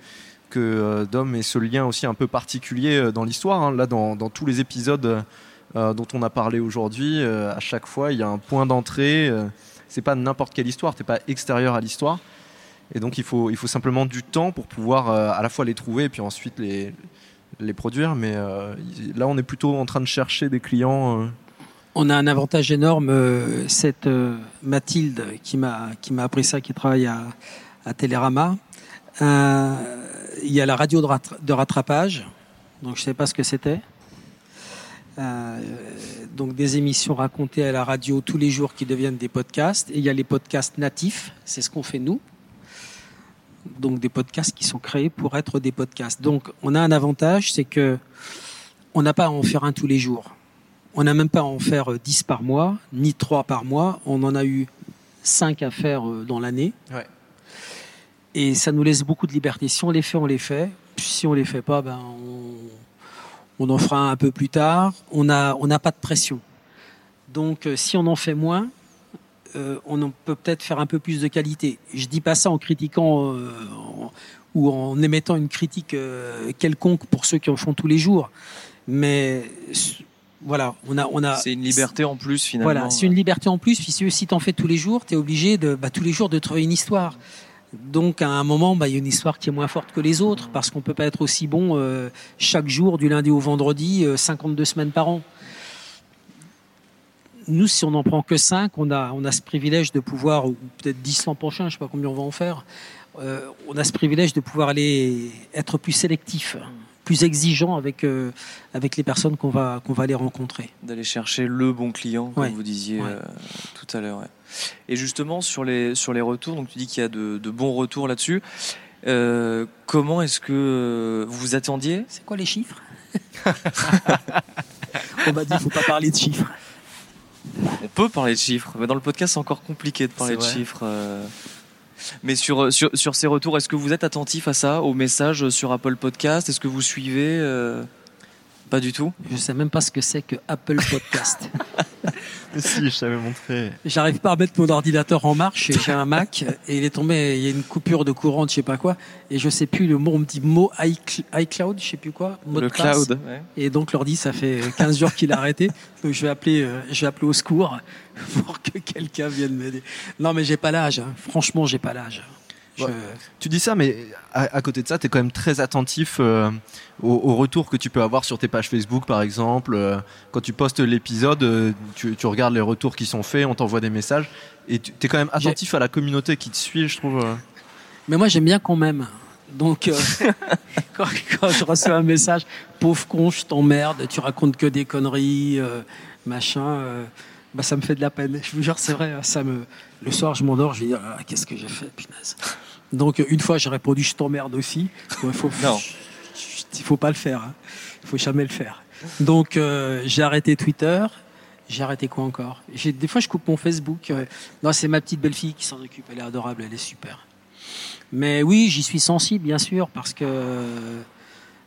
Speaker 4: Dom ait ce lien aussi un peu particulier dans l'histoire. hein. Là, dans, tous les épisodes dont on a parlé aujourd'hui, à chaque fois, il y a un point d'entrée. c'est pas n'importe quelle histoire, t'es pas extérieur à l'histoire. Et donc, il faut, il faut simplement du temps pour pouvoir euh, à la fois les trouver et puis ensuite les, les produire. Mais euh, là, on est plutôt en train de chercher des clients. euh,
Speaker 3: On a un avantage énorme. Cette Mathilde qui m'a qui m'a appris ça, qui travaille à, à Télérama. Il y a la radio de, rattra- de rattrapage. Donc je sais pas ce que c'était. Donc des émissions racontées à la radio tous les jours qui deviennent des podcasts. Et il y a les podcasts natifs. C'est ce qu'on fait nous. Donc des podcasts qui sont créés pour être des podcasts. Donc on a un avantage, c'est que on n'a pas à en faire un tous les jours. On n'a même pas à en faire euh, 10 par mois, ni 3 par mois. On en a eu 5 à faire euh, dans l'année.
Speaker 4: Ouais.
Speaker 3: Et ça nous laisse beaucoup de liberté. Si on les fait, on les fait. Si on les fait pas, ben on, on en fera un, peu plus tard. On n'a on n'a pas de pression. Donc euh, si on en fait moins, euh, on peut peut-être faire un peu plus de qualité. Je dis pas ça en critiquant euh, en- ou en émettant une critique euh, quelconque pour ceux qui en font tous les jours. Mais voilà, on a, on a.
Speaker 2: C'est une liberté en plus finalement.
Speaker 3: Voilà, c'est une liberté en plus. Puis si, t'en fais tous les jours, t'es obligé de, bah, tous les jours de trouver une histoire. Donc à un moment, bah, il y a une histoire qui est moins forte que les autres parce qu'on peut pas être aussi bon chaque jour du lundi au vendredi, euh, 52 semaines par an. Nous, si on n'en prend que 5, on a, on a ce privilège de pouvoir, ou peut-être 10 l'an prochain, je sais pas combien on va en faire, euh, on a ce privilège de pouvoir aller être plus sélectif, plus exigeant avec, euh, avec les personnes qu'on va, qu'on va aller rencontrer.
Speaker 2: d'aller chercher le bon client, comme
Speaker 3: Ouais.
Speaker 2: vous disiez
Speaker 3: Ouais.
Speaker 2: euh, tout à l'heure. ouais. Et justement sur les sur les retours, donc tu dis qu'il y a de, de bons retours là-dessus. Euh, comment est-ce que vous vous attendiez?
Speaker 3: C'est quoi les chiffres? On m'a dit faut pas parler de chiffres.
Speaker 2: On peut parler de chiffres, mais dans le podcast c'est encore compliqué de parler de chiffres. euh. Mais sur, sur sur ces retours, est-ce que vous êtes attentif à ça, aux messages sur Apple Podcast? Est-ce que vous suivez euh, Pas du tout?
Speaker 3: Je sais même pas ce que c'est que Apple Podcast.
Speaker 4: si, je t'avais montré.
Speaker 3: J'arrive pas à mettre mon ordinateur en marche. J'ai un Mac et il est tombé. Il y a une coupure de courant, je sais pas quoi, et je sais plus le mot. On me dit mot iCl- iCloud, je sais plus quoi. Mot
Speaker 2: le
Speaker 3: de passe.
Speaker 2: cloud. ouais.
Speaker 3: Et donc l'ordi, ça fait 15 jours qu'il a arrêté. Donc je vais appeler, euh, je vais appeler au secours pour que quelqu'un vienne m'aider. Non, mais j'ai pas l'âge. hein. Franchement, j'ai pas l'âge. Je-
Speaker 4: Ouais. Tu dis ça, mais à, à côté de ça, tu es quand même très attentif euh, aux, aux retours que tu peux avoir sur tes pages Facebook, par exemple. Euh, quand tu postes l'épisode, euh, tu, tu regardes les retours qui sont faits, on t'envoie des messages. Et tu es quand même attentif à la communauté qui te suit, je trouve. euh.
Speaker 3: Mais moi, j'aime bien qu'on m'aime. Donc, quand, quand je reçois un message, pauvre con, je t'emmerde, tu racontes que des conneries, machin, bah, ça me fait de la peine. Je vous jure, c'est vrai, ça me. Le soir, je m'endors, je dis, ah, qu'est-ce que j'ai fait, punaise. Donc, une fois, j'ai répondu, je t'emmerde aussi. Il faut,
Speaker 2: Non.
Speaker 3: il faut pas le faire. hein. Il faut jamais le faire. Donc, euh, j'ai arrêté Twitter. J'ai arrêté quoi encore? Des fois, je coupe mon Facebook. euh, Non, c'est ma petite belle-fille qui s'en occupe. Elle est adorable, elle est super. Mais oui, j'y suis sensible, bien sûr, parce que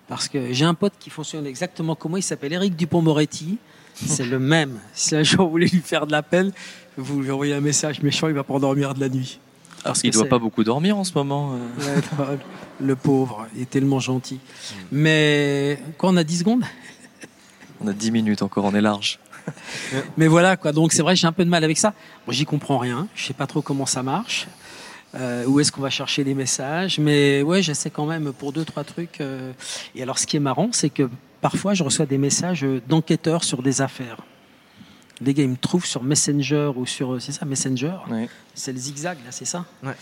Speaker 3: parce que j'ai un pote qui fonctionne exactement comme moi. Il s'appelle Eric Dupont-Moretti. C'est le même. Si un jour vous voulez lui faire de la peine, vous lui envoyez un message méchant, il va pas endormir de la nuit. Parce
Speaker 2: Il
Speaker 3: que
Speaker 2: doit pas beaucoup dormir en ce moment. euh.
Speaker 3: Non, le pauvre, il est tellement gentil. Mais quoi, on a 10 secondes?
Speaker 2: On a 10 minutes encore, on est large.
Speaker 3: Mais voilà, quoi. Donc c'est vrai, j'ai un peu de mal avec ça. Moi, j'y comprends rien. Je sais pas trop comment ça marche. Euh, où est-ce qu'on va chercher les messages Mais ouais, j'essaie quand même pour deux, trois trucs. euh. Et alors, ce qui est marrant, c'est que parfois, je reçois des messages d'enquêteurs sur des affaires. Les gars, ils me trouvent sur Messenger ou sur, euh, c'est ça, Messenger.
Speaker 2: Ouais.
Speaker 3: C'est le zigzag, là, c'est ça
Speaker 4: Ouais.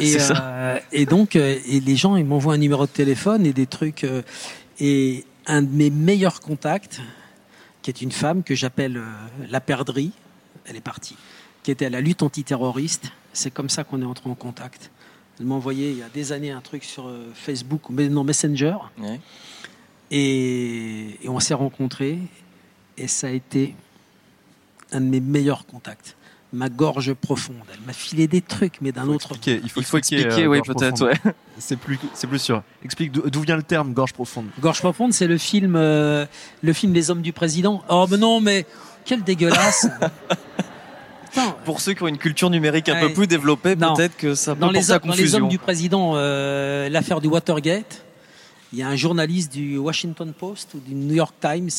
Speaker 3: Et, euh, et donc, euh, et les gens, ils m'envoient un numéro de téléphone et des trucs. et un de mes meilleurs contacts, qui est une femme que j'appelle la perdrie, elle est partie, qui était à la lutte antiterroriste. C'est comme ça qu'on est entré en contact. Elle m'a envoyé il y a des années un truc sur Facebook, ou non Messenger,
Speaker 2: Ouais.
Speaker 3: et, et on s'est rencontrés, et ça a été un de mes meilleurs contacts. Ma gorge profonde. Elle m'a filé des trucs, mais d'un autre.
Speaker 4: expliquer, il faut,
Speaker 2: Il faut
Speaker 4: expliquer,
Speaker 2: expliquer,
Speaker 4: euh,
Speaker 2: oui,
Speaker 4: gorge
Speaker 2: peut-être, ouais.
Speaker 4: C'est plus, c'est plus sûr. Explique d'où vient le terme gorge profonde?
Speaker 3: Gorge profonde, c'est le film, euh, le film Les Hommes du Président. Oh, mais non, mais quel dégueulasse Putain,
Speaker 2: Pour ceux qui ont une culture numérique un
Speaker 3: Ouais.
Speaker 2: peu plus développée,
Speaker 3: Non.
Speaker 2: peut-être que ça peut
Speaker 3: dans les, dans les. Hommes du Président, euh, l'affaire du Watergate, il y a un journaliste du Washington Post ou du New York Times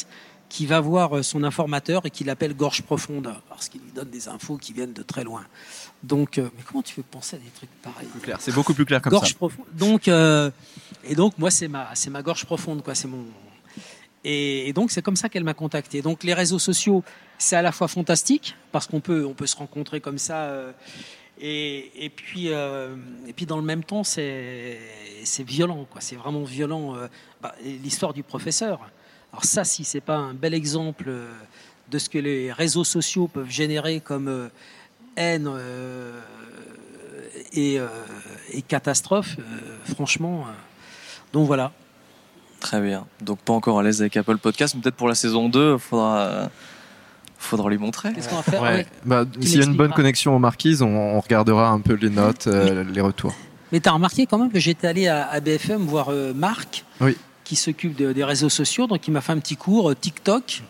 Speaker 3: qui va voir euh, son informateur et qui l'appelle gorge profonde parce qu'il lui donne des infos qui viennent de très loin. Donc, euh, mais comment tu veux penser à des trucs pareils.
Speaker 4: C'est beaucoup plus clair comme
Speaker 3: gorge
Speaker 4: ça.
Speaker 3: profonde. Donc, euh, et donc moi c'est ma c'est ma gorge profonde quoi. C'est mon et, et donc c'est comme ça qu'elle m'a contacté. Donc les réseaux sociaux c'est à la fois fantastique parce qu'on peut on peut se rencontrer comme ça euh, et, et puis euh, et puis dans le même temps c'est c'est violent quoi. C'est vraiment violent. euh, bah, L'histoire du professeur. Alors ça si c'est pas un bel exemple euh, de ce que les réseaux sociaux peuvent générer comme euh, haine euh, et, et catastrophe, franchement. donc voilà.
Speaker 2: Très bien. Donc pas encore à l'aise avec Apple Podcast, mais peut-être pour la saison 2, faudra, euh, faudra lui montrer.
Speaker 3: Qu'est-ce qu'on va faire
Speaker 4: Ouais.
Speaker 3: Ouais.
Speaker 4: Bah, S'il y a une bonne connexion aux marquises, on, on regardera un peu les notes, euh, les retours.
Speaker 3: Mais t'as remarqué quand même que j'étais allé à, à BFM voir euh, Marc,
Speaker 4: Oui.
Speaker 3: Qui s'occupe de- des réseaux sociaux, donc il m'a fait un petit cours euh, TikTok,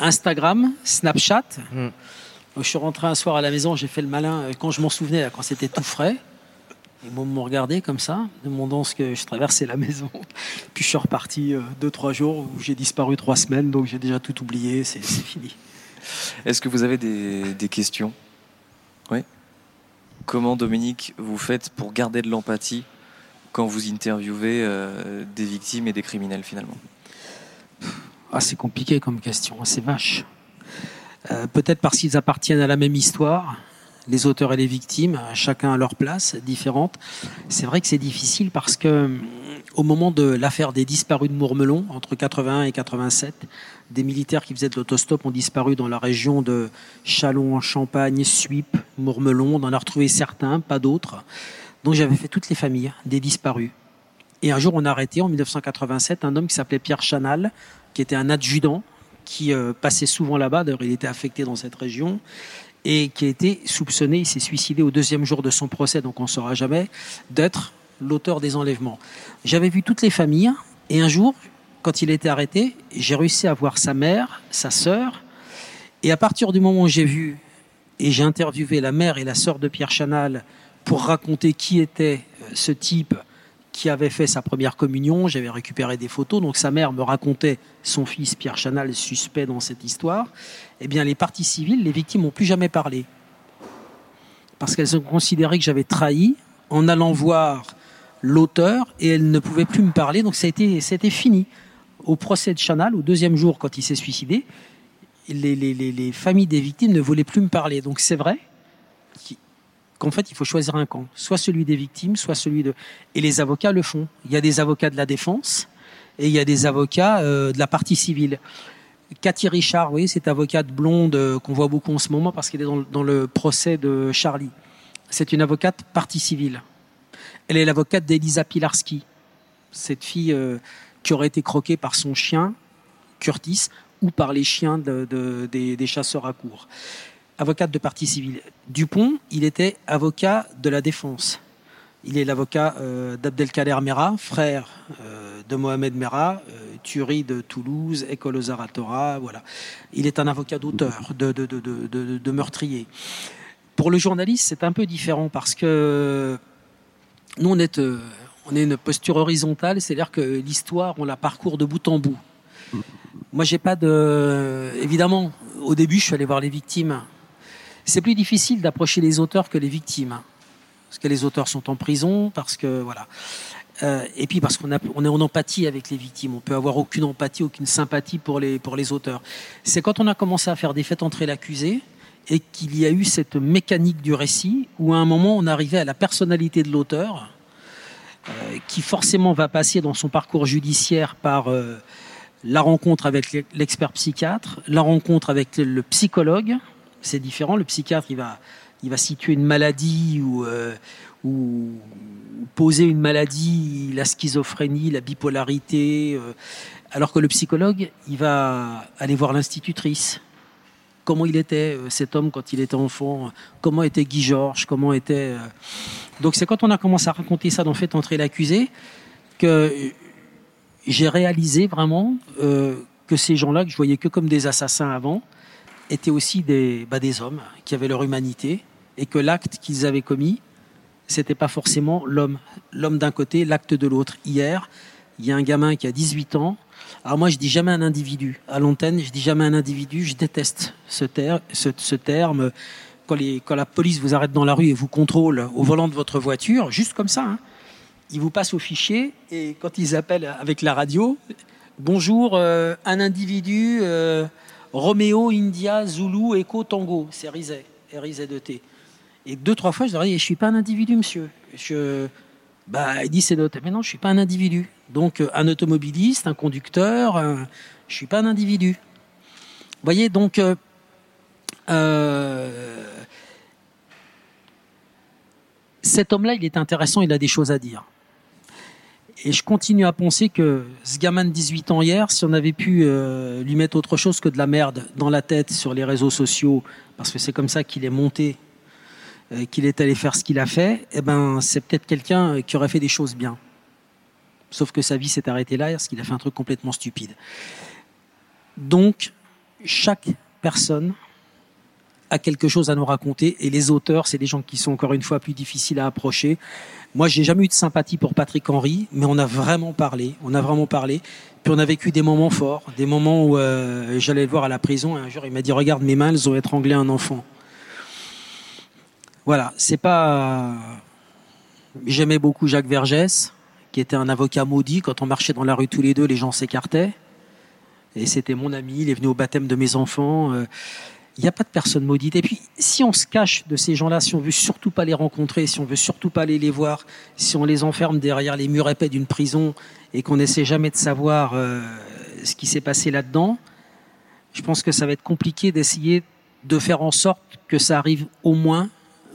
Speaker 3: Instagram, Snapchat.
Speaker 4: Mm.
Speaker 3: Je suis rentré un soir à la maison, j'ai fait le malin euh, quand je m'en souvenais, là, quand c'était tout frais. Ils m'ont regardé comme ça, demandant ce que je traversais la maison. Puis je suis reparti euh, deux, trois jours où j'ai disparu trois semaines, donc j'ai déjà tout oublié, c'est c'est fini.
Speaker 2: Est-ce que vous avez des, des questions? Oui? Comment, Dominique, vous faites pour garder de l'empathie? Quand vous interviewez euh, des victimes et des criminels finalement?
Speaker 3: Ah, c'est compliqué comme question, c'est vache. Euh, Peut-être parce qu'ils appartiennent à la même histoire, les auteurs et les victimes, chacun à leur place, différente. C'est vrai que c'est difficile parce que hum, au moment de l'affaire des disparus de Mourmelon, entre 81 et 87, des militaires qui faisaient de l'autostop ont disparu dans la région de Châlons-en-Champagne, Suippes, Mourmelon. On en a retrouvé certains, pas d'autres. Donc j'avais fait toutes les familles des disparus. Et un jour, on a arrêté en 1987 un homme qui s'appelait Pierre Chanal, qui était un adjudant, qui euh, passait souvent là-bas. D'ailleurs, il était affecté dans cette région et qui a été soupçonné, il s'est suicidé au deuxième jour de son procès, donc on ne saura jamais, d'être l'auteur des enlèvements. J'avais vu toutes les familles et un jour, quand il a été arrêté, j'ai réussi à voir sa mère, sa sœur, et à partir du moment où j'ai vu et j'ai interviewé la mère et la sœur de Pierre Chanal pour raconter qui était euh, ce type qui avait fait sa première communion, j'avais récupéré des photos, donc sa mère me racontait son fils Pierre Chanal suspect dans cette histoire, eh bien les parties civiles, les victimes n'ont plus jamais parlé. Parce qu'elles ont considéré que j'avais trahi en allant voir l'auteur et elles ne pouvaient plus me parler, donc ça a été, fini. Au procès de Chanal, au deuxième jour, quand il s'est suicidé, les, les- les- les familles des victimes ne voulaient plus me parler. Donc c'est vrai qu'en fait, il faut choisir un camp, soit celui des victimes, soit celui de... Et les avocats le font. Il y a des avocats de la défense et il y a des avocats euh, de la partie civile. Cathy Richard, vous voyez, cette avocate blonde euh, qu'on voit beaucoup en ce moment parce qu'elle est dans, le- procès de Charlie. C'est une avocate partie civile. Elle est l'avocate d'Elisa Pilarski, cette fille euh, qui aurait été croquée par son chien, Curtis, ou par les chiens de- de- des, des chasseurs à cour. Avocate de partie civile. Dupont, il était avocat de la défense. Il est l'avocat euh, d'Abdelkader Mera, frère euh, de Mohamed Mera, euh, tuerie de Toulouse, école aux Aratora, voilà. Il est un avocat d'auteur, de, de, meurtrier. Pour le journaliste, c'est un peu différent parce que nous, on est, euh, on est une posture horizontale, c'est-à-dire que l'histoire, on la parcourt de bout en bout. Moi, j'ai pas de. Évidemment, au début, je suis allé voir les victimes. C'est plus difficile d'approcher les auteurs que les victimes. Parce que les auteurs sont en prison, parce que. Voilà. Euh, et puis parce qu'on on est en empathie avec les victimes. On peut avoir aucune empathie, aucune sympathie pour les, pour les auteurs. C'est quand on a commencé à faire des faits entrer l'accusé et qu'il y a eu cette mécanique du récit où à un moment on arrivait à la personnalité de l'auteur euh, qui forcément va passer dans son parcours judiciaire par euh, la rencontre avec l'expert psychiatre, la rencontre avec le psychologue, c'est différent. Le psychiatre, il va, il va situer une maladie ou, euh, poser une maladie, la schizophrénie, la bipolarité, euh, alors que le psychologue, il va aller voir l'institutrice. Comment il était euh, cet homme quand il était enfant Comment était Guy Georges Comment était Donc c'est quand on a commencé à raconter ça dans Fait entrer l'accusé que j'ai réalisé vraiment que ces gens-là que je voyais que comme des assassins avant étaient aussi des, bah, des hommes qui avaient leur humanité et que l'acte qu'ils avaient commis, c'était pas forcément l'homme. L'homme d'un côté, l'acte de l'autre. Hier, il y a un gamin qui a 18 ans. Alors moi, je dis jamais un individu. À l'antenne, je dis jamais un individu. Je déteste ce, terme. Quand, la police vous arrête dans la rue et vous contrôle au volant de votre voiture, juste comme ça, hein, ils vous passent au fichier et quand ils appellent avec la radio, bonjour, euh, un individu, euh, Roméo, India, Zulu, Echo, Tango, c'est Rizet, R-I-Z-E-T. Et deux, trois fois, je leur ai dit, suis pas un individu, monsieur. Je, bah, il dit, c'est d'autres. Mais non, je suis pas un individu. Donc, euh, un automobiliste, un conducteur, un... je suis pas un individu. Vous voyez, donc, euh, euh, cet homme-là, il est intéressant, il a des choses à dire. Et je continue à penser que ce gamin de 18 ans hier, si on avait pu lui mettre autre chose que de la merde dans la tête sur les réseaux sociaux, parce que c'est comme ça qu'il est monté euh, qu'il est allé faire ce qu'il a fait, eh ben, c'est peut-être quelqu'un qui aurait fait des choses bien. Sauf que sa vie s'est arrêtée là parce qu'il a fait un truc complètement stupide. Donc, chaque personne quelque chose à nous raconter et les auteurs, c'est des gens qui sont encore une fois plus difficiles à approcher. Moi, j'ai jamais eu de sympathie pour Patrick Henry, mais on a vraiment parlé, on a vraiment parlé. Puis on a vécu des moments forts, des moments où euh, j'allais le voir à la prison et un jour il m'a dit regarde mes mains, elles ont étranglé un enfant. Voilà, c'est pas. J'aimais beaucoup Jacques Vergès, qui était un avocat maudit. Quand on marchait dans la rue tous les deux, les gens s'écartaient. Et c'était mon ami, il est venu au baptême de mes enfants. Il n'y a pas de personne maudite. Et puis, si on se cache de ces gens-là, si on veut surtout pas les rencontrer, si on veut surtout pas aller les voir, si on les enferme derrière les murs épais d'une prison et qu'on n'essaie jamais de savoir euh, ce qui s'est passé là-dedans, je pense que ça va être compliqué d'essayer de faire en sorte que ça arrive au moins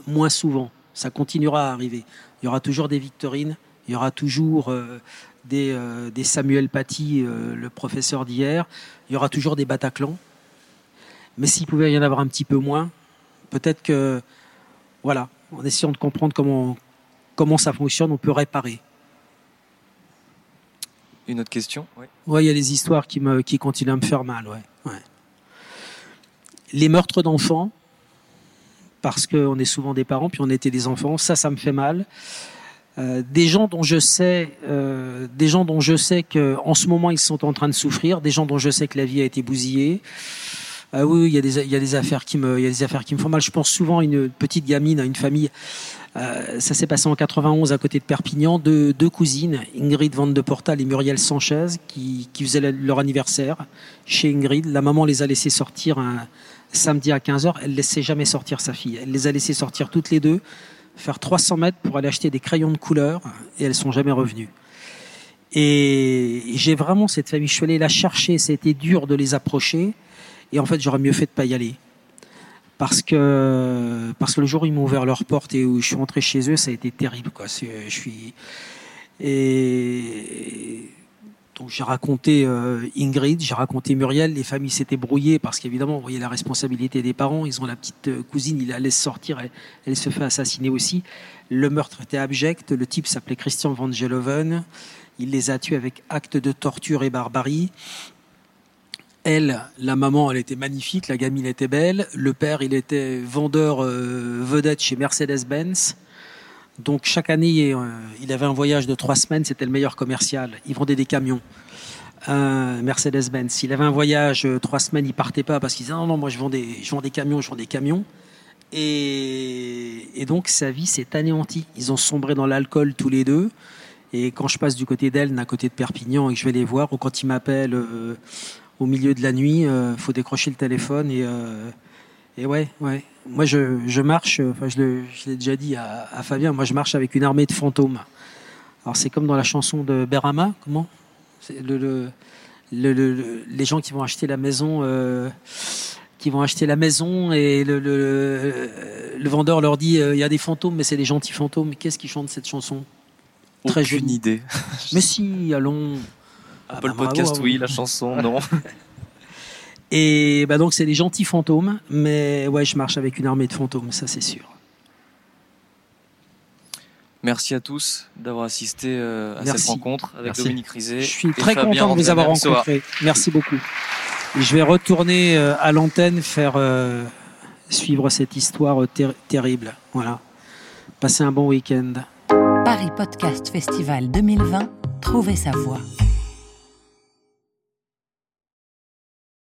Speaker 3: moins souvent. Ça continuera à arriver. Il y aura toujours des Victorines, il y aura toujours euh, des, euh, des, Samuel Paty, le professeur d'hier, il y aura toujours des Bataclan. Mais s'il pouvait y en avoir un petit peu moins, peut-être que, voilà, en essayant de comprendre comment, comment ça fonctionne, on peut réparer.
Speaker 2: Une autre question
Speaker 3: Oui, il y a des histoires qui, me, qui continuent à me faire mal. Ouais. ouais. Les meurtres d'enfants, parce qu'on est souvent des parents, puis on était des enfants. Ça, ça me fait mal. Euh, des gens dont je sais, euh, des gens dont je sais que en ce moment ils sont en train de souffrir, des gens dont je sais que la vie a été bousillée. Euh, oui, il y a des, affaires qui me, font mal. Je pense souvent à une petite gamine, à une famille. Euh, ça s'est passé en 91 à côté de Perpignan, deux, deux cousines, Ingrid Van de Portal et Muriel Sanchez, qui, qui faisaient leur anniversaire chez Ingrid. La maman les a laissés sortir un, samedi à 15h, elle ne laissait jamais sortir sa fille. Elle les a laissés sortir toutes les deux, faire 300 mètres pour aller acheter des crayons de couleur, et elles sont jamais revenues. Et j'ai vraiment cette famille, je suis allé la chercher, c'était dur de les approcher, et en fait j'aurais mieux fait de pas y aller. Parce que, le jour où ils m'ont ouvert leur porte et où je suis rentré chez eux, ça a été terrible. Quoi. Je suis, et donc j'ai raconté euh, Ingrid, j'ai raconté Muriel, les familles s'étaient brouillées parce qu'évidemment, vous voyez la responsabilité des parents, ils ont la petite euh, cousine, il la laisse sortir, elle, se fait assassiner aussi. Le meurtre était abject, le type s'appelait Christian Van Geloven, il les a tués avec acte de torture et barbarie. Elle, la maman, elle était magnifique, la gamine était belle, le père, il était vendeur euh, vedette chez Mercedes-Benz. Donc chaque année, euh, il avait un voyage de trois semaines, c'était le meilleur commercial. Il vendait des camions. Mercedes-Benz. Il avait un voyage euh, trois semaines, il partait pas parce qu'il disait non, non, moi je vends des, camions, je vends des camions. Et, donc sa vie s'est anéantie. Ils ont sombré dans l'alcool tous les deux. Et quand je passe du côté d'elle, à côté de Perpignan, et que je vais les voir, ou quand ils m'appellent euh, au milieu de la nuit, il faut décrocher le téléphone et et ouais, ouais. Moi, je, je marche, enfin, je l'ai déjà dit à, à, Fabien, moi, je marche avec une armée de fantômes. Alors, c'est comme dans la chanson de Berama, comment? Le, le, le- le- le- les gens qui vont acheter la maison, euh, qui vont acheter la maison et le, le, le vendeur leur dit euh, il y a des fantômes, mais c'est des gentils fantômes. Qu'est-ce qui chante cette chanson? Très
Speaker 2: Aucune
Speaker 3: joli.
Speaker 2: idée.
Speaker 3: Mais si, allons. Ah,
Speaker 2: Pas le
Speaker 3: bah,
Speaker 2: podcast,
Speaker 3: bravo.
Speaker 2: oui, la chanson, non.
Speaker 3: Et bah donc c'est des gentils fantômes, mais ouais, je marche avec une armée de fantômes, ça c'est sûr.
Speaker 2: Merci à tous d'avoir assisté euh, à
Speaker 3: Merci.
Speaker 2: cette rencontre avec
Speaker 4: Merci.
Speaker 2: Dominique Rizet.
Speaker 3: Je suis très
Speaker 2: Fabien
Speaker 3: content de vous avoir rencontré. Merci beaucoup. Et je vais retourner euh, à l'antenne faire euh, suivre cette histoire ter- terrible. Voilà. Passez un bon week-end.
Speaker 1: Paris Podcast Festival 2020, trouvez sa voix.